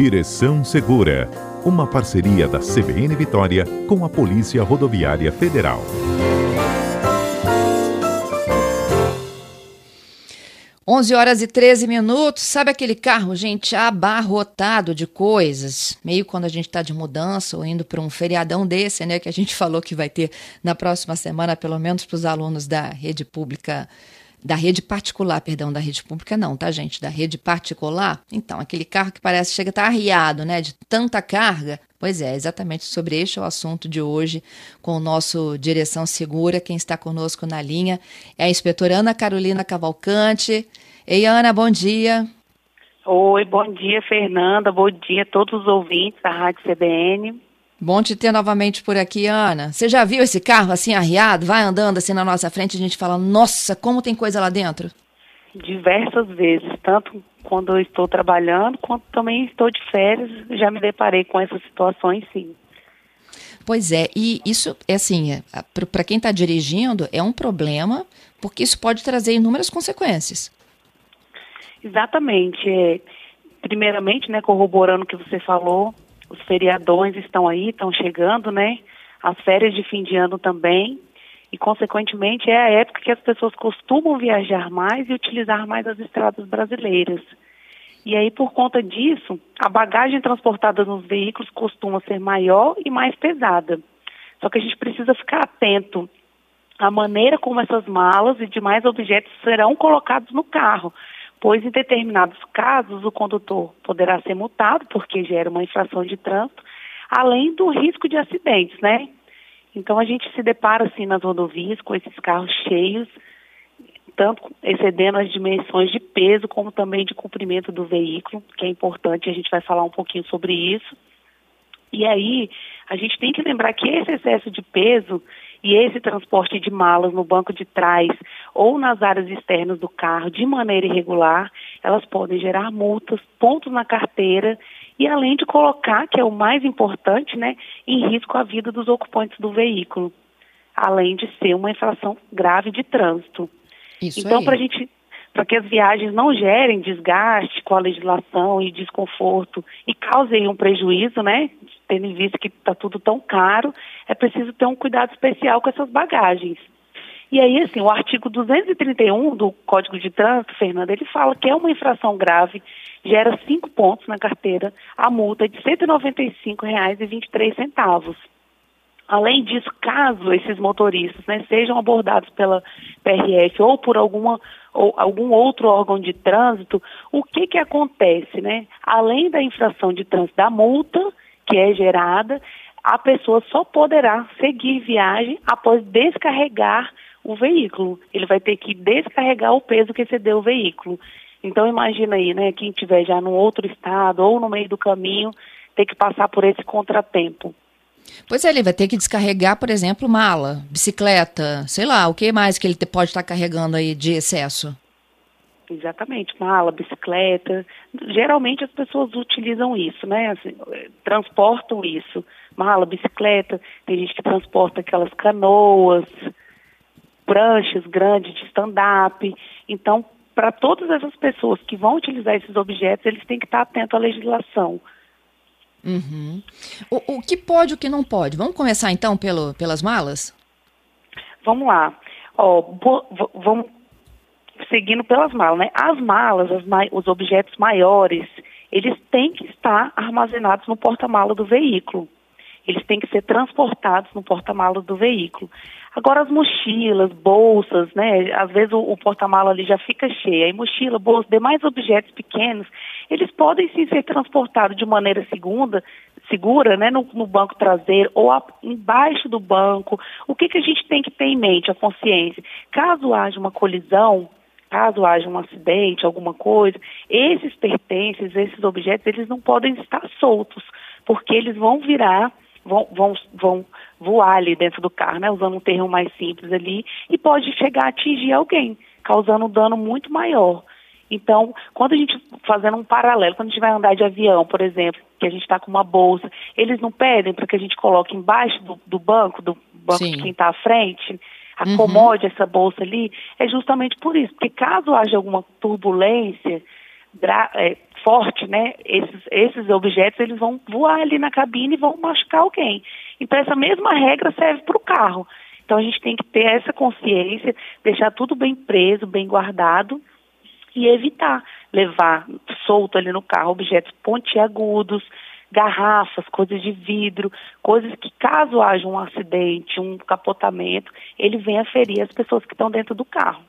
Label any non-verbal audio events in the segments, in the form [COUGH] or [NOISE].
Direção Segura, uma parceria da CBN Vitória com a Polícia Rodoviária Federal. Onze horas e 13 minutos. Sabe aquele carro, gente, abarrotado de coisas? Meio quando a gente está de mudança ou indo para um feriadão desse, né? Que a gente [LAUGHS] falou que vai ter na próxima semana, pelo menos para os alunos da rede pública da rede particular, perdão, da rede pública não, tá, gente? Da rede particular. Então, aquele carro que parece chega a estar tá arriado, né? De tanta carga. Pois é, exatamente sobre este é o assunto de hoje com o nosso Direção Segura. Quem está conosco na linha é a inspetora Ana Carolina Cavalcante. Ei, Ana, bom dia. Oi, bom dia, Fernanda. Bom dia a todos os ouvintes da Rádio CBN. Bom te ter novamente por aqui, Ana. Você já viu esse carro assim arriado? Vai andando assim na nossa frente e a gente fala, nossa, como tem coisa lá dentro? Diversas vezes, tanto quando eu estou trabalhando, quanto também estou de férias, já me deparei com essas situações, sim. Pois é, e isso é assim, é, para quem está dirigindo, é um problema, porque isso pode trazer inúmeras consequências. Exatamente. É, primeiramente, né, corroborando o que você falou, os feriadões estão aí, estão chegando, né? As férias de fim de ano também. E, consequentemente, é a época que as pessoas costumam viajar mais e utilizar mais as estradas brasileiras. E aí, por conta disso, a bagagem transportada nos veículos costuma ser maior e mais pesada. Só que a gente precisa ficar atento à maneira como essas malas e demais objetos serão colocados no carro, pois em determinados casos o condutor poderá ser multado porque gera uma infração de trânsito, além do risco de acidentes, né? Então a gente se depara assim nas rodovias com esses carros cheios, tanto excedendo as dimensões de peso como também de comprimento do veículo, que é importante, a gente vai falar um pouquinho sobre isso. E aí, a gente tem que lembrar que esse excesso de peso e esse transporte de malas no banco de trás ou nas áreas externas do carro de maneira irregular, elas podem gerar multas, pontos na carteira e além de colocar, que é o mais importante, né, em risco a vida dos ocupantes do veículo, além de ser uma infração grave de trânsito. Isso então, para a gente para que as viagens não gerem desgaste com a legislação e desconforto e causem um prejuízo, né? Tendo em vista que está tudo tão caro, é preciso ter um cuidado especial com essas bagagens. E aí, assim, o artigo 231 do Código de Trânsito, Fernanda, ele fala que é uma infração grave, gera cinco pontos na carteira, a multa é de R$ 195,23. Além disso, caso esses motoristas né, sejam abordados pela PRF ou por alguma ou algum outro órgão de trânsito, o que que acontece, né? Além da infração de trânsito da multa que é gerada, a pessoa só poderá seguir viagem após descarregar o veículo. Ele vai ter que descarregar o peso que excedeu o veículo. Então imagina aí, né, quem estiver já num outro estado ou no meio do caminho, ter que passar por esse contratempo. Pois é, ele vai ter que descarregar, por exemplo, mala, bicicleta, sei lá, o que mais que ele pode estar carregando aí de excesso? Exatamente, mala, bicicleta. Geralmente as pessoas utilizam isso, né? Assim, transportam isso. Mala, bicicleta, tem gente que transporta aquelas canoas, pranchas grandes de stand-up. Então, para todas essas pessoas que vão utilizar esses objetos, eles têm que estar atentos à legislação. Uhum. O, o que pode e o que não pode? Vamos começar então pelo, pelas malas? Vamos lá. Ó, vamos seguindo pelas malas, né? As malas, as os objetos maiores, eles têm que estar armazenados no porta-mala do veículo. Eles têm que ser transportados no porta-mala do veículo. Agora as mochilas, bolsas, né? Às vezes o, o porta-mala ali já fica cheio. Aí mochila, bolsa, demais objetos pequenos, eles podem sim ser transportados de maneira segunda, segura, né, no, no banco traseiro ou a, embaixo do banco. O que, que a gente tem que ter em mente, a consciência? Caso haja uma colisão, caso haja um acidente, alguma coisa, esses pertences, esses objetos, eles não podem estar soltos, porque eles vão virar, vão, vão, vão voar ali dentro do carro, né, usando um termo mais simples ali, e pode chegar a atingir alguém, causando um dano muito maior. Então, quando a gente, fazendo um paralelo, quando a gente vai andar de avião, por exemplo, que a gente está com uma bolsa, eles não pedem para que a gente coloque embaixo do, do banco, do banco Sim. de quem está à frente, acomode uhum. essa bolsa ali, é justamente por isso, porque caso haja alguma turbulência, é, forte, né? Esses, esses objetos eles vão voar ali na cabine e vão machucar alguém. Então essa mesma regra serve para o carro. Então a gente tem que ter essa consciência, deixar tudo bem preso, bem guardado e evitar levar solto ali no carro objetos pontiagudos, garrafas, coisas de vidro, coisas que caso haja um acidente, um capotamento, ele venha ferir as pessoas que estão dentro do carro.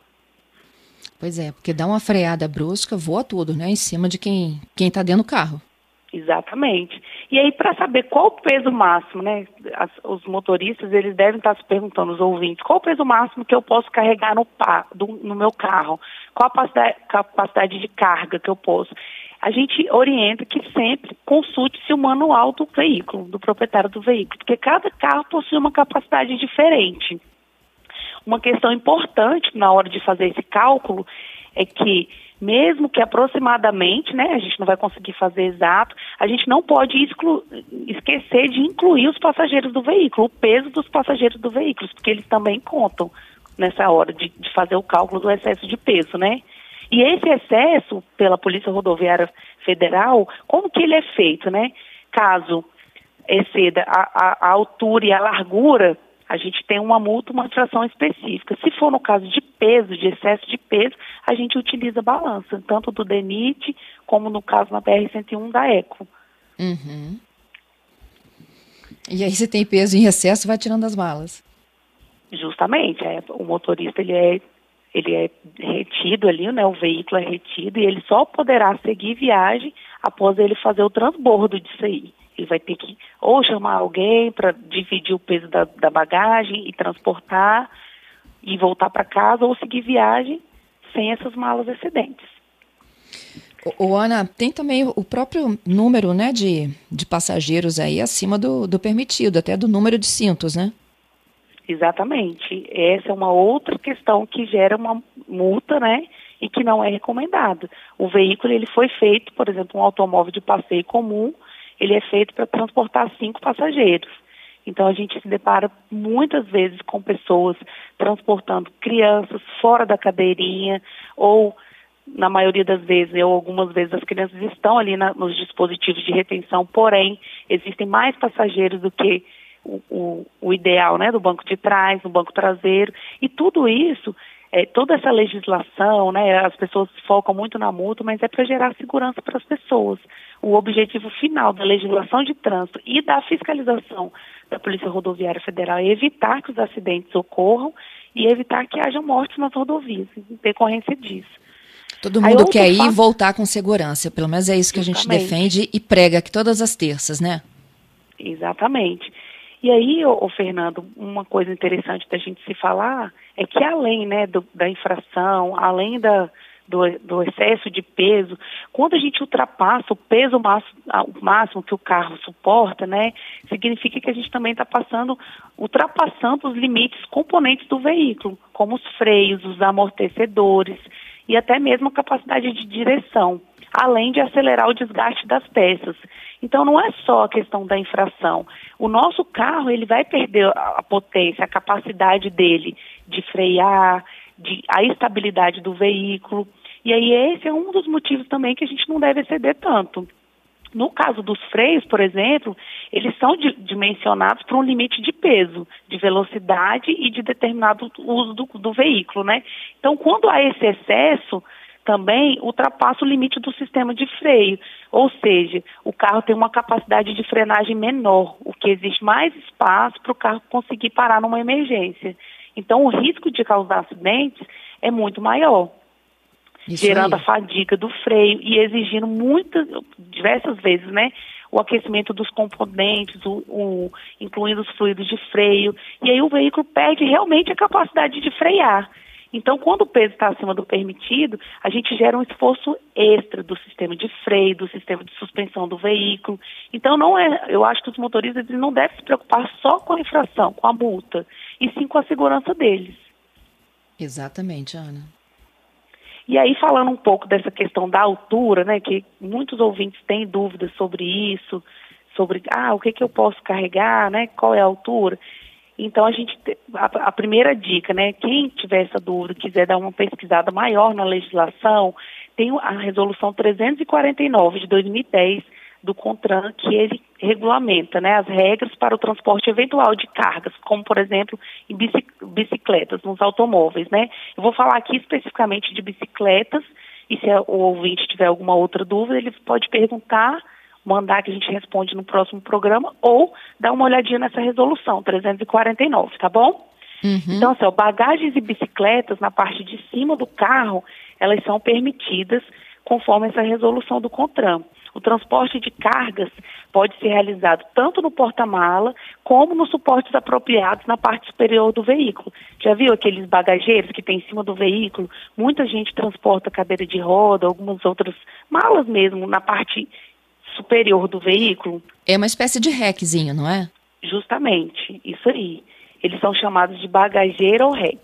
Pois é, porque dá uma freada brusca, voa tudo, né, em cima de quem quem está dentro do carro. Exatamente. E aí, para saber qual o peso máximo, né? As, os motoristas, eles devem estar se perguntando, os ouvintes, qual o peso máximo que eu posso carregar no, pá, do, no meu carro? Qual a capacidade, capacidade de carga que eu posso? A gente orienta que sempre consulte-se o manual do veículo, do proprietário do veículo, porque cada carro possui uma capacidade diferente. Uma questão importante na hora de fazer esse cálculo é que mesmo que aproximadamente, né, a gente não vai conseguir fazer exato, a gente não pode esquecer de incluir os passageiros do veículo, o peso dos passageiros do veículo, porque eles também contam nessa hora de, de fazer o cálculo do excesso de peso, né? E esse excesso pela Polícia Rodoviária Federal, como que ele é feito, né? Caso exceda a, a, a altura e a largura a gente tem uma multa, uma infração específica. Se for no caso de peso, de excesso de peso, a gente utiliza balança, tanto do DENIT como no caso na BR-101 da ECO. Uhum. E aí, se tem peso em excesso, vai tirando as malas. Justamente, é, o motorista ele é, ele é retido ali, né, o veículo é retido e ele só poderá seguir viagem após ele fazer o transbordo disso aí. Ele vai ter que ou chamar alguém para dividir o peso da, da bagagem e transportar e voltar para casa, ou seguir viagem sem essas malas excedentes. O, Ana, tem também o próprio número né, de, de passageiros aí acima do, do permitido, até do número de cintos, né? Exatamente. Essa é uma outra questão que gera uma multa, né? E que não é recomendado. O veículo ele foi feito, por exemplo, um automóvel de passeio comum, ele é feito para transportar cinco passageiros. Então a gente se depara muitas vezes com pessoas transportando crianças fora da cadeirinha ou na maioria das vezes, ou algumas vezes as crianças estão ali na, nos dispositivos de retenção, porém existem mais passageiros do que o, o, o ideal, né, do banco de trás, no banco traseiro, e tudo isso é, toda essa legislação, né, as pessoas focam muito na multa, mas é para gerar segurança para as pessoas. O objetivo final da legislação de trânsito e da fiscalização da Polícia Rodoviária Federal é evitar que os acidentes ocorram e evitar que haja mortes nas rodovias, em decorrência disso. Todo mundo Aí, quer ir e voltar com segurança, pelo menos é isso que Exatamente. a gente defende e prega aqui todas as terças, né? Exatamente. E aí, ô, ô, Fernando, uma coisa interessante da gente se falar é que além né, do, da infração, além da, do, do, excesso de peso, quando a gente ultrapassa o peso máximo, o máximo que o carro suporta, né, significa que a gente também está passando, ultrapassando os limites componentes do veículo, como os freios, os amortecedores e até mesmo a capacidade de direção além de acelerar o desgaste das peças. Então não é só a questão da infração. O nosso carro ele vai perder a potência, a capacidade dele de frear, de, a estabilidade do veículo. E aí esse é um dos motivos também que a gente não deve exceder tanto. No caso dos freios, por exemplo, eles são dimensionados para um limite de peso, de velocidade e de determinado uso do, do veículo, né? Então, quando há esse excesso, também ultrapassa o limite do sistema de freio, ou seja, o carro tem uma capacidade de frenagem menor, o que existe mais espaço para o carro conseguir parar numa emergência. Então, o risco de causar acidentes é muito maior. Isso gerando aí. a fadiga do freio e exigindo muitas, diversas vezes, né, o aquecimento dos componentes, o, o, incluindo os fluidos de freio, e aí o veículo perde realmente a capacidade de frear. Então, quando o peso está acima do permitido, a gente gera um esforço extra do sistema de freio, do sistema de suspensão do veículo. Então, não é, eu acho que os motoristas não devem se preocupar só com a infração, com a multa, e sim com a segurança deles. Exatamente, Ana. E aí, falando um pouco dessa questão da altura, né, que muitos ouvintes têm dúvidas sobre isso, sobre, ah, o que, que eu posso carregar, né, qual é a altura. Então a gente a, a, primeira dica, né? Quem tiver essa dúvida, quiser dar uma pesquisada maior na legislação, tem a resolução 349 de 2010 do CONTRAN que ele regulamenta, né, as regras para o transporte eventual de cargas, como por exemplo em bicicletas, nos automóveis, né? Eu vou falar aqui especificamente de bicicletas e se o ouvinte tiver alguma outra dúvida, ele pode perguntar mandar que a gente responde no próximo programa ou dar uma olhadinha nessa resolução 349, tá bom? Uhum. Então, assim, ó, bagagens e bicicletas na parte de cima do carro, elas são permitidas conforme essa resolução do CONTRAN. O transporte de cargas pode ser realizado tanto no porta-mala como nos suportes apropriados na parte superior do veículo. Já viu aqueles bagageiros que tem em cima do veículo? Muita gente transporta cadeira de roda, algumas outras malas mesmo na parte superior do veículo. É uma espécie de requezinho, não é? Justamente, isso aí. Eles são chamados de bagageiro ou rec.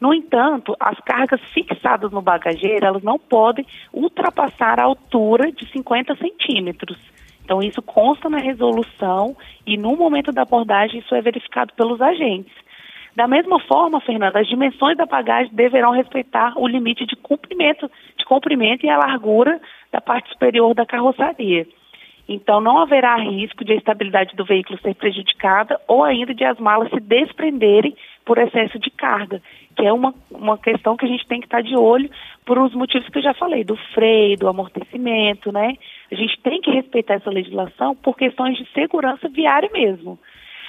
No entanto, as cargas fixadas no bagageiro, elas não podem ultrapassar a altura de 50 centímetros. Então, isso consta na resolução e no momento da abordagem isso é verificado pelos agentes. Da mesma forma, Fernanda, as dimensões da bagagem deverão respeitar o limite de comprimento, de comprimento e a largura da parte superior da carroçaria. Então, não haverá risco de a estabilidade do veículo ser prejudicada ou ainda de as malas se desprenderem por excesso de carga, que é uma, uma questão que a gente tem que estar de olho por os motivos que eu já falei, do freio, do amortecimento, né? A gente tem que respeitar essa legislação por questões de segurança viária mesmo.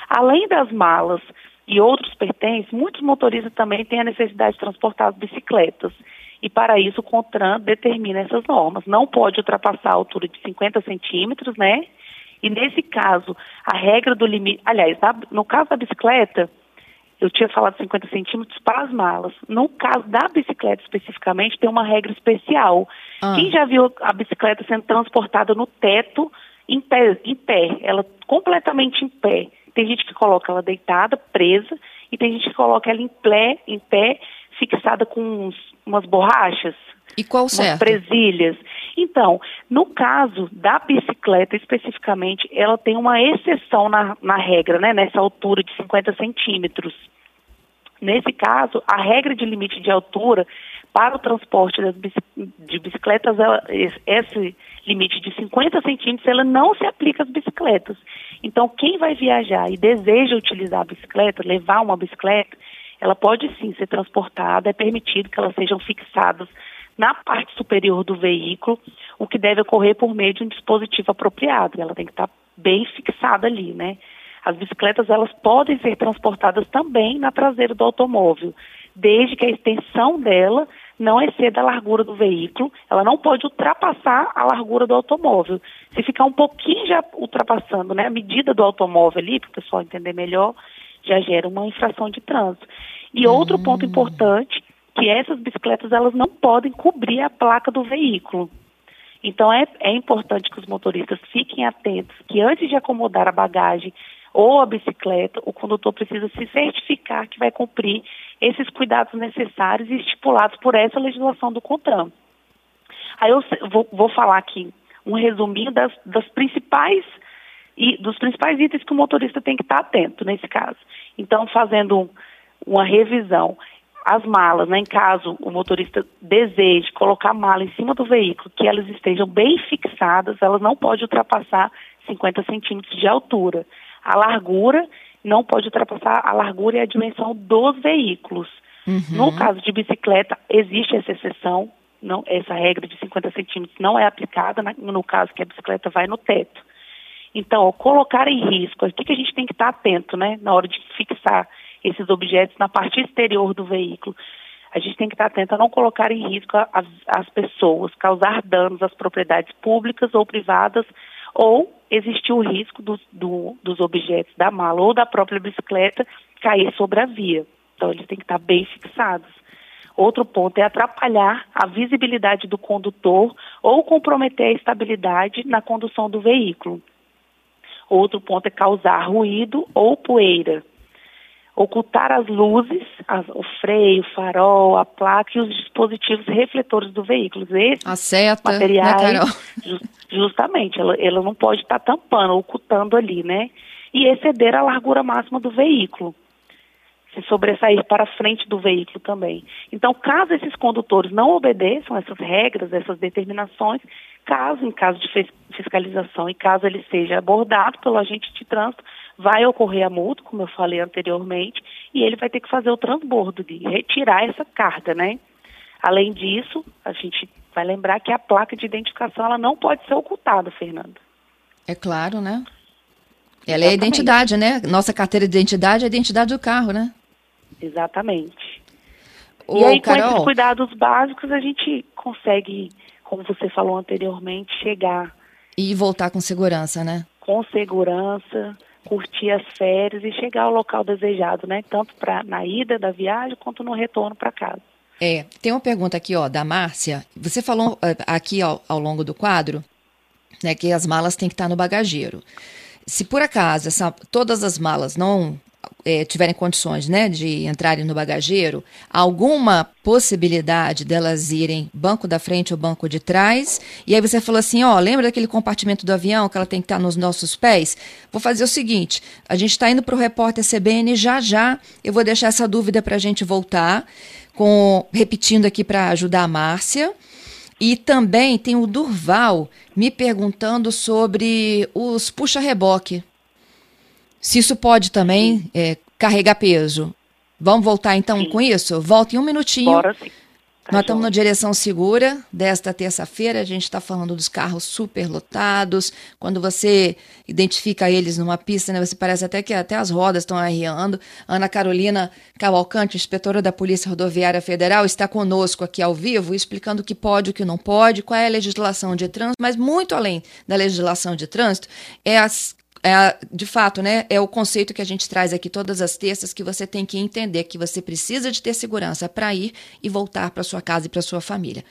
Além das malas e outros pertences, muitos motoristas também têm a necessidade de transportar as bicicletas e para isso o CONTRAN determina essas normas. Não pode ultrapassar a altura de 50 centímetros, né? E nesse caso, a regra do limite. Aliás, no caso da bicicleta, eu tinha falado 50 centímetros para as malas. No caso da bicicleta especificamente, tem uma regra especial. Ah. Quem já viu a bicicleta sendo transportada no teto, em pé, em pé, ela completamente em pé. Tem gente que coloca ela deitada, presa, e tem gente que coloca ela em pé, em pé fixada com uns, umas borrachas. E qual umas certo? presilhas. Então, no caso da bicicleta especificamente, ela tem uma exceção na, na regra, né, nessa altura de 50 centímetros. Nesse caso, a regra de limite de altura para o transporte de bicicletas, ela, esse limite de 50 centímetros, ela não se aplica às bicicletas. Então, quem vai viajar e deseja utilizar a bicicleta, levar uma bicicleta, ela pode sim ser transportada, é permitido que elas sejam fixadas na parte superior do veículo, o que deve ocorrer por meio de um dispositivo apropriado. Ela tem que estar bem fixada ali, né? As bicicletas elas podem ser transportadas também na traseira do automóvel, desde que a extensão dela não exceda a largura do veículo, ela não pode ultrapassar a largura do automóvel. Se ficar um pouquinho já ultrapassando né, a medida do automóvel ali, para o pessoal entender melhor, já gera uma infração de trânsito. E outro ponto hum. importante, que essas bicicletas elas não podem cobrir a placa do veículo. Então é, é importante que os motoristas fiquem atentos que antes de acomodar a bagagem ou a bicicleta, o condutor precisa se certificar que vai cumprir esses cuidados necessários e estipulados por essa legislação do CONTRAN. Aí eu vou, vou falar aqui um resuminho das, das principais e dos principais itens que o motorista tem que estar atento nesse caso. Então, fazendo uma revisão, as malas, né, em caso o motorista deseje colocar a mala em cima do veículo, que elas estejam bem fixadas, elas não podem ultrapassar 50 centímetros de altura. A largura não pode ultrapassar a largura e a dimensão dos veículos. Uhum. No caso de bicicleta, existe essa exceção, não, essa regra de 50 centímetros não é aplicada no caso que a bicicleta vai no teto. Então, colocar em risco, o que a gente tem que estar atento, né, na hora de fixar esses objetos na parte exterior do veículo. A gente tem que estar atento a não colocar em risco as, as pessoas, causar danos às propriedades públicas ou privadas, ou existir o risco dos, do, dos objetos da mala ou da própria bicicleta cair sobre a via. Então, eles têm que estar bem fixados. Outro ponto é atrapalhar a visibilidade do condutor ou comprometer a estabilidade na condução do veículo. Outro ponto é causar ruído ou poeira. Ocultar as luzes, as, o freio, o farol, a placa e os dispositivos refletores do veículo. Esses a seta, né, materiais, né, justamente, ela, ela não pode estar tampando, ocultando ali, né? E exceder a largura máxima do veículo. Se sobressair para frente do veículo também. Então, caso esses condutores não obedeçam essas regras, essas determinações, caso, em caso de fiscalização e caso ele seja abordado pelo agente de trânsito, vai ocorrer a multa, como eu falei anteriormente, e ele vai ter que fazer o transbordo de retirar essa carga, né? Além disso, a gente vai lembrar que a placa de identificação ela não pode ser ocultada, Fernanda. É claro, né? Ela Exatamente. é a identidade, né? Nossa carteira de identidade é a identidade do carro, né? Exatamente. Ô, e aí, Carol... com esses cuidados básicos, a gente consegue, como você falou anteriormente, chegar. E voltar com segurança, né? Com segurança, curtir as férias e chegar ao local desejado, né? Tanto pra, na ida da viagem quanto no retorno para casa. É, tem uma pergunta aqui, ó, da Márcia. Você falou eh, aqui ao, ao longo do quadro, né, que as malas têm que estar no bagageiro. Se por acaso essa, todas as malas não é, tiverem condições né, de entrarem no bagageiro, alguma possibilidade delas irem banco da frente ou banco de trás. E aí você falou assim: ó, lembra daquele compartimento do avião que ela tem que estar nos nossos pés? Vou fazer o seguinte: a gente está indo para o repórter CBN já já. Eu vou deixar essa dúvida para a gente voltar, com repetindo aqui para ajudar a Márcia. E também tem o Durval me perguntando sobre os puxa-reboque. Se isso pode também é, carregar peso. Vamos voltar então sim. com isso? Volta em um minutinho. Bora sim. Tá Nós estamos na direção segura desta terça-feira. A gente está falando dos carros superlotados. Quando você identifica eles numa pista, né, você parece até que até as rodas estão arriando. Ana Carolina Cavalcante, inspetora da Polícia Rodoviária Federal, está conosco aqui ao vivo, explicando o que pode e o que não pode, qual é a legislação de trânsito, mas muito além da legislação de trânsito, é as é, de fato, né, é o conceito que a gente traz aqui todas as terças que você tem que entender que você precisa de ter segurança para ir e voltar para sua casa e para sua família.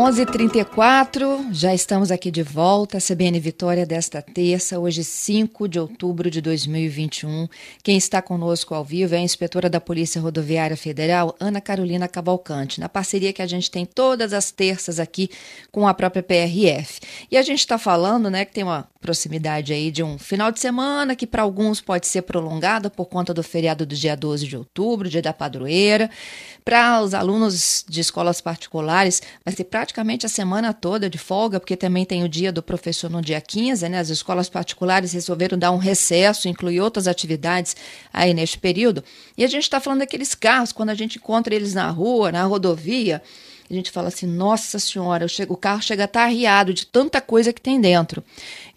11h34, já estamos aqui de volta, CBN Vitória desta terça, hoje 5 de outubro de 2021. Quem está conosco ao vivo é a inspetora da Polícia Rodoviária Federal, Ana Carolina Cavalcante, na parceria que a gente tem todas as terças aqui com a própria PRF. E a gente está falando, né, que tem uma proximidade aí de um final de semana que para alguns pode ser prolongada por conta do feriado do dia 12 de outubro, dia da padroeira. Para os alunos de escolas particulares, vai ser praticamente a semana toda de folga, porque também tem o dia do professor no dia 15, né? As escolas particulares resolveram dar um recesso, incluir outras atividades aí neste período. E a gente está falando daqueles carros, quando a gente encontra eles na rua, na rodovia, a gente fala assim, nossa senhora, chego, o carro chega a estar arriado de tanta coisa que tem dentro.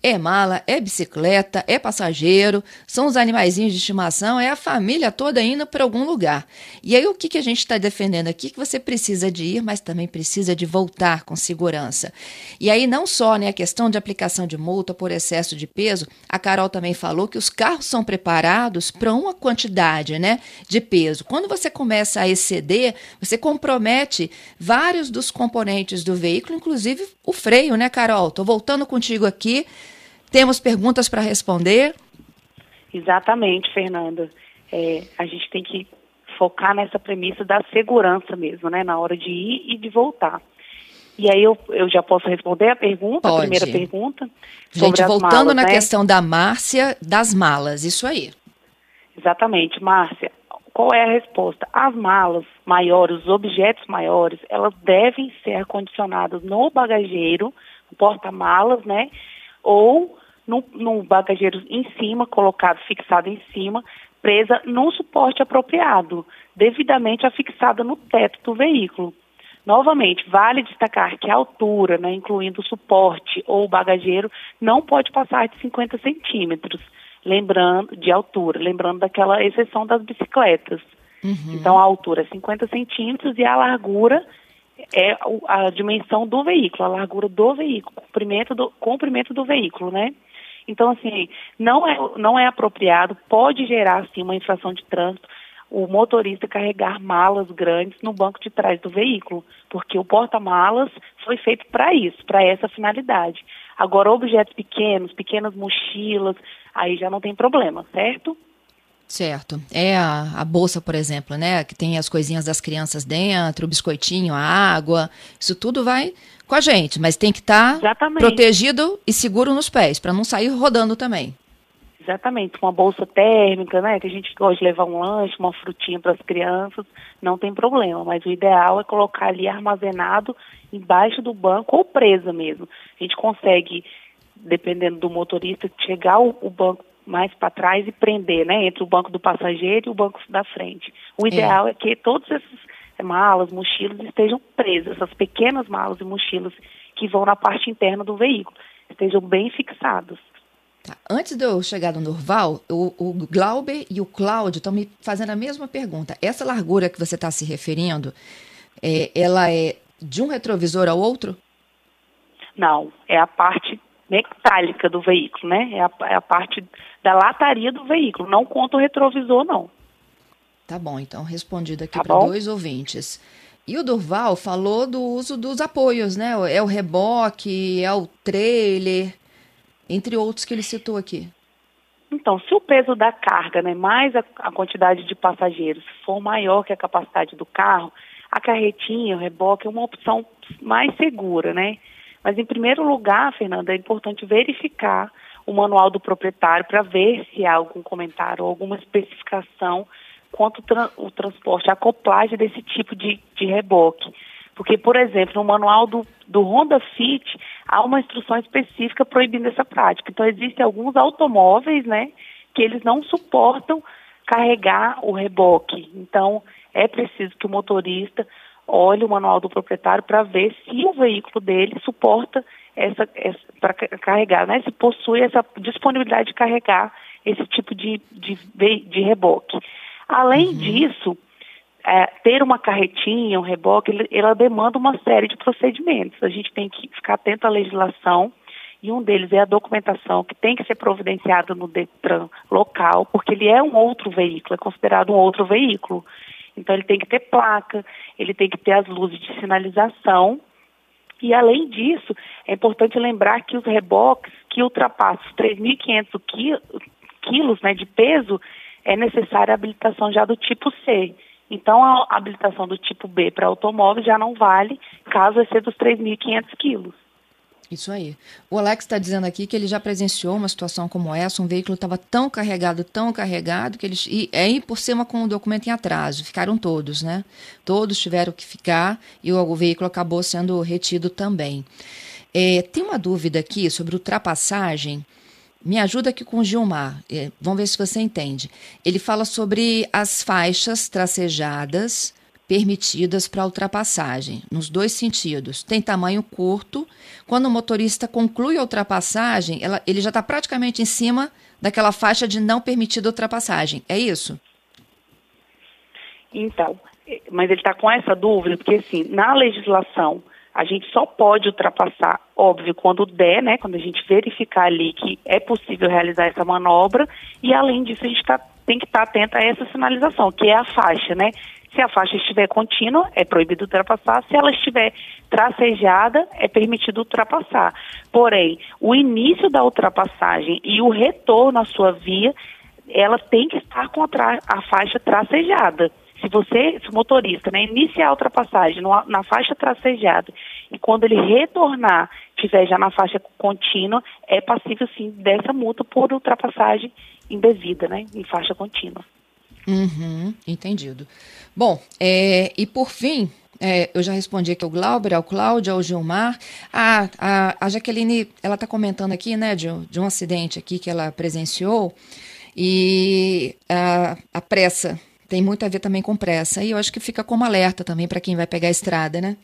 É mala, é bicicleta, é passageiro, são os animaizinhos de estimação, é a família toda indo para algum lugar. E aí o que, que a gente está defendendo aqui? Que você precisa de ir, mas também precisa de voltar com segurança. E aí não só né, a questão de aplicação de multa por excesso de peso, a Carol também falou que os carros são preparados para uma quantidade né, de peso. Quando você começa a exceder, você compromete vários dos componentes do veículo, inclusive o freio, né, Carol? Estou voltando contigo aqui. Temos perguntas para responder? Exatamente, Fernanda. É, a gente tem que focar nessa premissa da segurança mesmo, né? Na hora de ir e de voltar. E aí eu, eu já posso responder a pergunta, Pode. a primeira pergunta. Gente, voltando malas, na né? questão da Márcia, das malas, isso aí. Exatamente, Márcia. Qual é a resposta? As malas maiores, os objetos maiores, elas devem ser acondicionadas no bagageiro, no porta-malas, né? Ou no, no bagageiro em cima, colocado, fixado em cima, presa num suporte apropriado, devidamente afixada no teto do veículo. Novamente, vale destacar que a altura, né, incluindo o suporte ou o bagageiro, não pode passar de 50 centímetros, lembrando de altura, lembrando daquela exceção das bicicletas. Uhum. Então, a altura é 50 centímetros e a largura é a dimensão do veículo, a largura do veículo, comprimento do, comprimento do veículo, né? Então, assim, não é, não é apropriado, pode gerar, sim, uma infração de trânsito o motorista carregar malas grandes no banco de trás do veículo, porque o porta-malas foi feito para isso, para essa finalidade. Agora, objetos pequenos, pequenas mochilas, aí já não tem problema, certo? Certo. É a, a, bolsa, por exemplo, né? Que tem as coisinhas das crianças dentro, o biscoitinho, a água. Isso tudo vai com a gente, mas tem que estar tá protegido e seguro nos pés, para não sair rodando também. Exatamente, uma bolsa térmica, né? Que a gente gosta de levar um lanche, uma frutinha para as crianças, não tem problema. Mas o ideal é colocar ali armazenado embaixo do banco ou presa mesmo. A gente consegue, dependendo do motorista, chegar o, o banco mais para trás e prender, né? Entre o banco do passageiro e o banco da frente. O é. ideal é, é que todos esses malas, mochilas estejam presas, essas pequenas malas e mochilas que vão na parte interna do veículo, estejam bem fixados. Tá. Antes de eu chegar no Norval, o, o Glauber e o Cláudio estão me fazendo a mesma pergunta. Essa largura que você está se referindo, é, ela é de um retrovisor ao outro? Não, é a parte metálica do veículo, né? É a, é a parte da lataria do veículo, não conta o retrovisor, não. Tá bom, então respondido aqui tá para dois ouvintes. E o Durval falou do uso dos apoios, né? É o reboque, é o trailer entre outros que ele citou aqui. Então, se o peso da carga, né, mais a, a quantidade de passageiros for maior que a capacidade do carro, a carretinha, o reboque é uma opção mais segura, né? Mas em primeiro lugar, Fernanda, é importante verificar o manual do proprietário para ver se há algum comentário ou alguma especificação quanto tra o transporte, a acoplagem desse tipo de, de reboque. Porque, por exemplo, no manual do, do Honda Fit, há uma instrução específica proibindo essa prática. Então, existem alguns automóveis, né, que eles não suportam carregar o reboque. Então, é preciso que o motorista olhe o manual do proprietário para ver se o veículo dele suporta essa, essa para carregar, né, se possui essa disponibilidade de carregar esse tipo de, de, de reboque. Além uhum. disso, é, ter uma carretinha, um reboque, ela demanda uma série de procedimentos. A gente tem que ficar atento à legislação e um deles é a documentação que tem que ser providenciada no Detran local, porque ele é um outro veículo, é considerado um outro veículo. Então ele tem que ter placa, ele tem que ter as luzes de sinalização. E além disso, é importante lembrar que os reboques que ultrapassam os 3.500 quilos né, de peso, é necessária a habilitação já do tipo C. Então, a habilitação do tipo B para automóvel já não vale caso exceda os 3.500 quilos. Isso aí. O Alex está dizendo aqui que ele já presenciou uma situação como essa, um veículo estava tão carregado, tão carregado, que eles. E aí, por cima, com o documento em atraso, ficaram todos, né? Todos tiveram que ficar e o, o veículo acabou sendo retido também. É, tem uma dúvida aqui sobre ultrapassagem me ajuda aqui com o Gilmar. É, vamos ver se você entende. Ele fala sobre as faixas tracejadas permitidas para ultrapassagem, nos dois sentidos. Tem tamanho curto. Quando o motorista conclui a ultrapassagem, ela, ele já está praticamente em cima daquela faixa de não permitida ultrapassagem. É isso? Então, é, mas ele está com essa dúvida, porque assim, na legislação a gente só pode ultrapassar, óbvio, quando der, né? Quando a gente verificar ali que é possível realizar essa manobra. E além disso, a gente tá, tem que estar tá atento a essa sinalização, que é a faixa, né? Se a faixa estiver contínua, é proibido ultrapassar. Se ela estiver tracejada, é permitido ultrapassar. Porém, o início da ultrapassagem e o retorno à sua via, ela tem que estar com a, faixa tracejada se você, se o motorista, né, iniciar a ultrapassagem no, na faixa tracejada e quando ele retornar, tiver já na faixa contínua, é passível sim dessa multa por ultrapassagem indevida, né, em faixa contínua. Uhum, entendido. Bom, é, e por fim, é, eu já respondi aqui ao Glauber, ao Cláudio, ao Gilmar. A, a, a Jaqueline, ela está comentando aqui, né, de, de, um acidente aqui que ela presenciou e a, a pressa tem muito a ver também com pressa. E eu acho que fica como alerta também para quem vai pegar a estrada, né?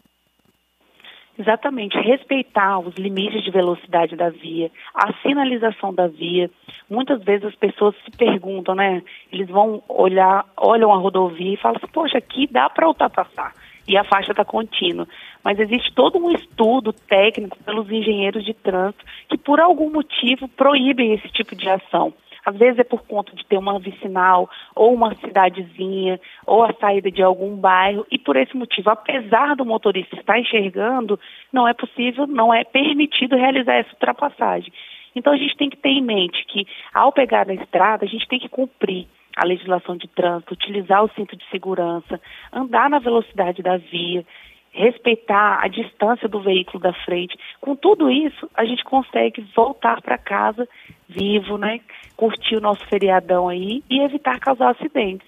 Exatamente, respeitar os limites de velocidade da via, a sinalização da via. Muitas vezes as pessoas se perguntam, né? Eles vão olhar, olham a rodovia e falam assim, poxa, aqui dá para ultrapassar. E a faixa está contínua. Mas existe todo um estudo técnico pelos engenheiros de trânsito que, por algum motivo, proíbem esse tipo de ação. Às vezes é por conta de ter uma vicinal, ou uma cidadezinha, ou a saída de algum bairro, e por esse motivo, apesar do motorista estar enxergando, não é possível, não é permitido realizar essa ultrapassagem. Então a gente tem que ter em mente que, ao pegar na estrada, a gente tem que cumprir a legislação de trânsito, utilizar o cinto de segurança, andar na velocidade da via respeitar a distância do veículo da frente. Com tudo isso, a gente consegue voltar para casa vivo, né? Curtir o nosso feriadão aí e evitar causar acidentes.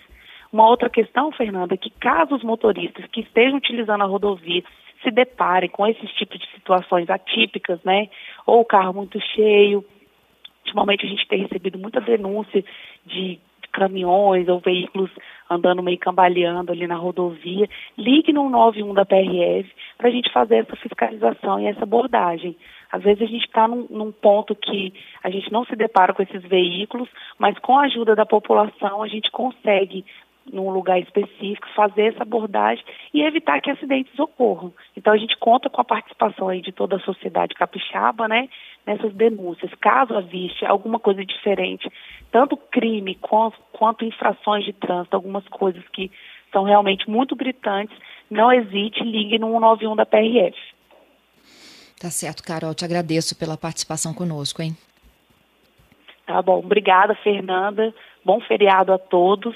Uma outra questão, Fernanda, é que caso os motoristas que estejam utilizando a rodovia se deparem com esses tipos de situações atípicas, né? Ou o carro muito cheio. Ultimamente a gente tem recebido muita denúncia de caminhões ou veículos andando meio cambaleando ali na rodovia, ligue no 91 da PRF para a gente fazer essa fiscalização e essa abordagem. Às vezes a gente está num, num, ponto que a gente não se depara com esses veículos, mas com a ajuda da população a gente consegue num lugar específico, fazer essa abordagem e evitar que acidentes ocorram. Então a gente conta com a participação aí de toda a sociedade capixaba, né, nessas denúncias. Caso aviste alguma coisa diferente, tanto crime quanto, quanto infrações de trânsito, algumas coisas que são realmente muito gritantes, não hesite, ligue no 191 da PRF. Tá certo, Carol, te agradeço pela participação conosco, hein? Tá bom, obrigada, Fernanda. Bom feriado a todos